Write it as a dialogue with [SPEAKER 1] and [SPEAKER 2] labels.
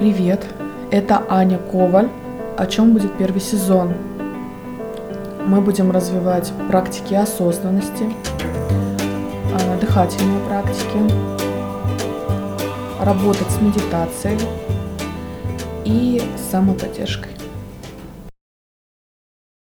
[SPEAKER 1] Привет, это Аня Коваль. О чем будет первый сезон? Мы будем развивать практики осознанности, а, дыхательные практики, работать с медитацией и самоподдержкой.